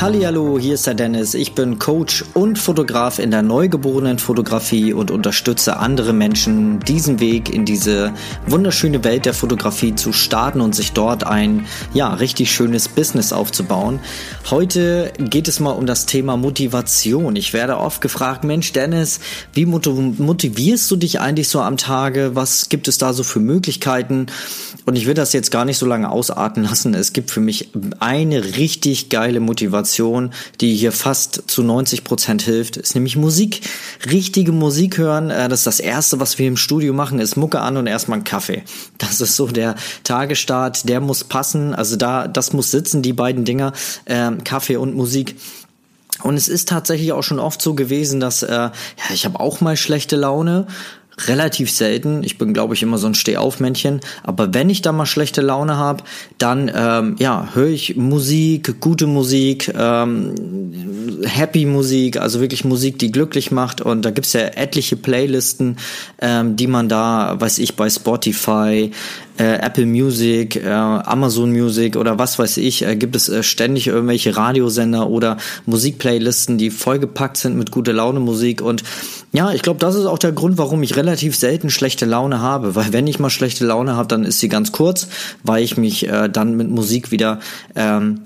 Hallo, hier ist der Dennis. Ich bin Coach und Fotograf in der neugeborenen Fotografie und unterstütze andere Menschen, diesen Weg in diese wunderschöne Welt der Fotografie zu starten und sich dort ein ja richtig schönes Business aufzubauen. Heute geht es mal um das Thema Motivation. Ich werde oft gefragt, Mensch Dennis, wie motivierst du dich eigentlich so am Tage? Was gibt es da so für Möglichkeiten? Und ich will das jetzt gar nicht so lange ausarten lassen. Es gibt für mich eine richtig geile Motivation Motivation, die hier fast zu 90 Prozent hilft, ist nämlich Musik. Richtige Musik hören. Äh, das ist das Erste, was wir im Studio machen, ist Mucke an und erstmal einen Kaffee. Das ist so der Tagesstart, der muss passen. Also da, das muss sitzen, die beiden Dinger, ähm, Kaffee und Musik. Und es ist tatsächlich auch schon oft so gewesen, dass äh, ja, ich habe auch mal schlechte Laune relativ selten. Ich bin, glaube ich, immer so ein Stehaufmännchen. Aber wenn ich da mal schlechte Laune habe, dann ähm, ja, höre ich Musik, gute Musik, ähm, Happy Musik, also wirklich Musik, die glücklich macht. Und da gibt's ja etliche Playlisten, ähm, die man da, weiß ich, bei Spotify, äh, Apple Music, äh, Amazon Music oder was weiß ich, äh, gibt es äh, ständig irgendwelche Radiosender oder Musikplaylisten, die vollgepackt sind mit gute Laune Musik. Und ja, ich glaube, das ist auch der Grund, warum ich relativ selten schlechte Laune habe. Weil wenn ich mal schlechte Laune habe, dann ist sie ganz kurz, weil ich mich äh, dann mit Musik wieder ähm,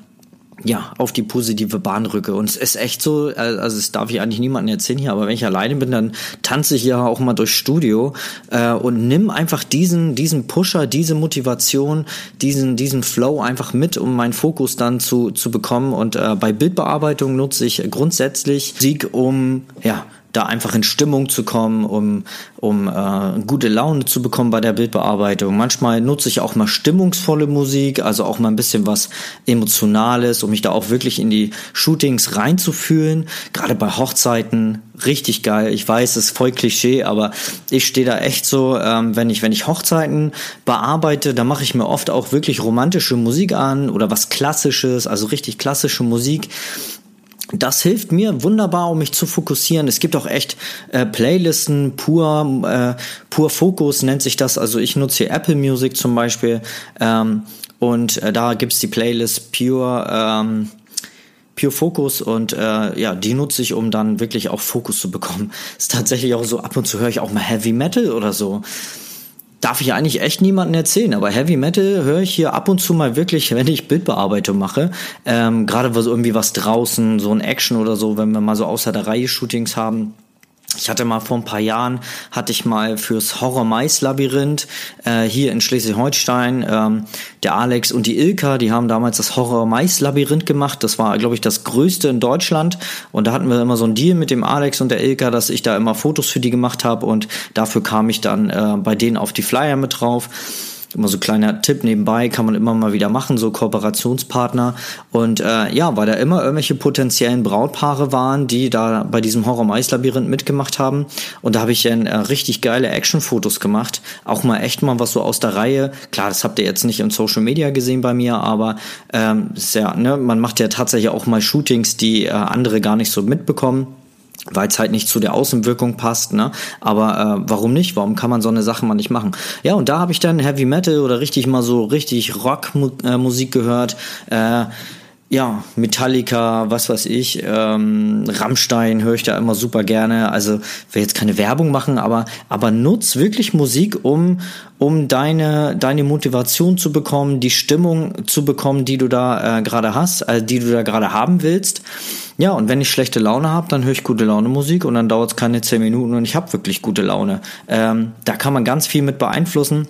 ja, auf die positive Bahn rücke. Und es ist echt so, äh, also es darf ich eigentlich niemandem erzählen hier, aber wenn ich alleine bin, dann tanze ich ja auch mal durchs Studio äh, und nimm einfach diesen, diesen Pusher, diese Motivation, diesen, diesen Flow einfach mit, um meinen Fokus dann zu, zu bekommen. Und äh, bei Bildbearbeitung nutze ich grundsätzlich Sieg, um ja da einfach in Stimmung zu kommen, um, um äh, gute Laune zu bekommen bei der Bildbearbeitung. Manchmal nutze ich auch mal stimmungsvolle Musik, also auch mal ein bisschen was Emotionales, um mich da auch wirklich in die Shootings reinzufühlen. Gerade bei Hochzeiten richtig geil. Ich weiß, es ist voll Klischee, aber ich stehe da echt so, ähm, wenn ich wenn ich Hochzeiten bearbeite, da mache ich mir oft auch wirklich romantische Musik an oder was Klassisches, also richtig klassische Musik das hilft mir wunderbar, um mich zu fokussieren. Es gibt auch echt äh, Playlisten, pur, äh, pur Fokus nennt sich das. Also ich nutze hier Apple Music zum Beispiel ähm, und äh, da gibt's die Playlist Pure. Ähm, Pure Focus und äh, ja, die nutze ich, um dann wirklich auch Fokus zu bekommen. Ist tatsächlich auch so, ab und zu höre ich auch mal Heavy Metal oder so darf ich eigentlich echt niemandem erzählen, aber Heavy Metal höre ich hier ab und zu mal wirklich, wenn ich Bildbearbeitung mache. Ähm, Gerade was irgendwie was draußen, so ein Action oder so, wenn wir mal so außer der Reihe Shootings haben ich hatte mal vor ein paar Jahren, hatte ich mal fürs Horror-Mais-Labyrinth äh, hier in Schleswig-Holstein, ähm, der Alex und die Ilka, die haben damals das Horror-Mais-Labyrinth gemacht. Das war, glaube ich, das größte in Deutschland. Und da hatten wir immer so ein Deal mit dem Alex und der Ilka, dass ich da immer Fotos für die gemacht habe. Und dafür kam ich dann äh, bei denen auf die Flyer mit drauf. Immer so kleiner Tipp nebenbei, kann man immer mal wieder machen, so Kooperationspartner. Und äh, ja, weil da immer irgendwelche potenziellen Brautpaare waren, die da bei diesem Horror-Mais-Labyrinth mitgemacht haben. Und da habe ich dann äh, richtig geile Action-Fotos gemacht. Auch mal echt mal was so aus der Reihe. Klar, das habt ihr jetzt nicht in Social Media gesehen bei mir, aber ähm, ist ja, ne, man macht ja tatsächlich auch mal Shootings, die äh, andere gar nicht so mitbekommen weil es halt nicht zu der Außenwirkung passt, ne? Aber äh, warum nicht? Warum kann man so eine Sache mal nicht machen? Ja, und da habe ich dann Heavy Metal oder richtig mal so richtig Rockmusik äh, gehört. Äh, ja, Metallica, was weiß ich, ähm, Rammstein höre ich da immer super gerne. Also will jetzt keine Werbung machen, aber aber nutz wirklich Musik, um um deine deine Motivation zu bekommen, die Stimmung zu bekommen, die du da äh, gerade hast, äh, die du da gerade haben willst. Ja, und wenn ich schlechte Laune habe, dann höre ich gute Laune Musik und dann dauert es keine zehn Minuten und ich habe wirklich gute Laune. Ähm, da kann man ganz viel mit beeinflussen.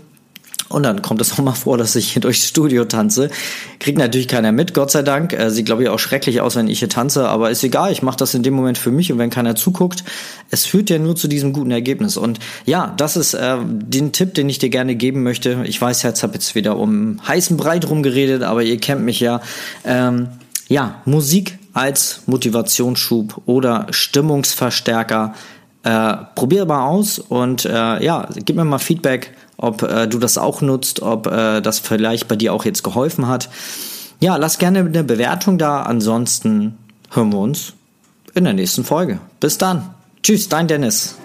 Und dann kommt es auch mal vor, dass ich hier durchs Studio tanze. Kriegt natürlich keiner mit, Gott sei Dank. Äh, sieht, glaube ich, auch schrecklich aus, wenn ich hier tanze, aber ist egal, ich mache das in dem Moment für mich und wenn keiner zuguckt, es führt ja nur zu diesem guten Ergebnis. Und ja, das ist äh, den Tipp, den ich dir gerne geben möchte. Ich weiß, jetzt habe jetzt wieder um heißen Breit rumgeredet, aber ihr kennt mich ja. Ähm, ja, Musik als Motivationsschub oder Stimmungsverstärker. Äh, probier mal aus und äh, ja, gib mir mal Feedback, ob äh, du das auch nutzt, ob äh, das vielleicht bei dir auch jetzt geholfen hat. Ja, lass gerne eine Bewertung da. Ansonsten hören wir uns in der nächsten Folge. Bis dann. Tschüss, dein Dennis.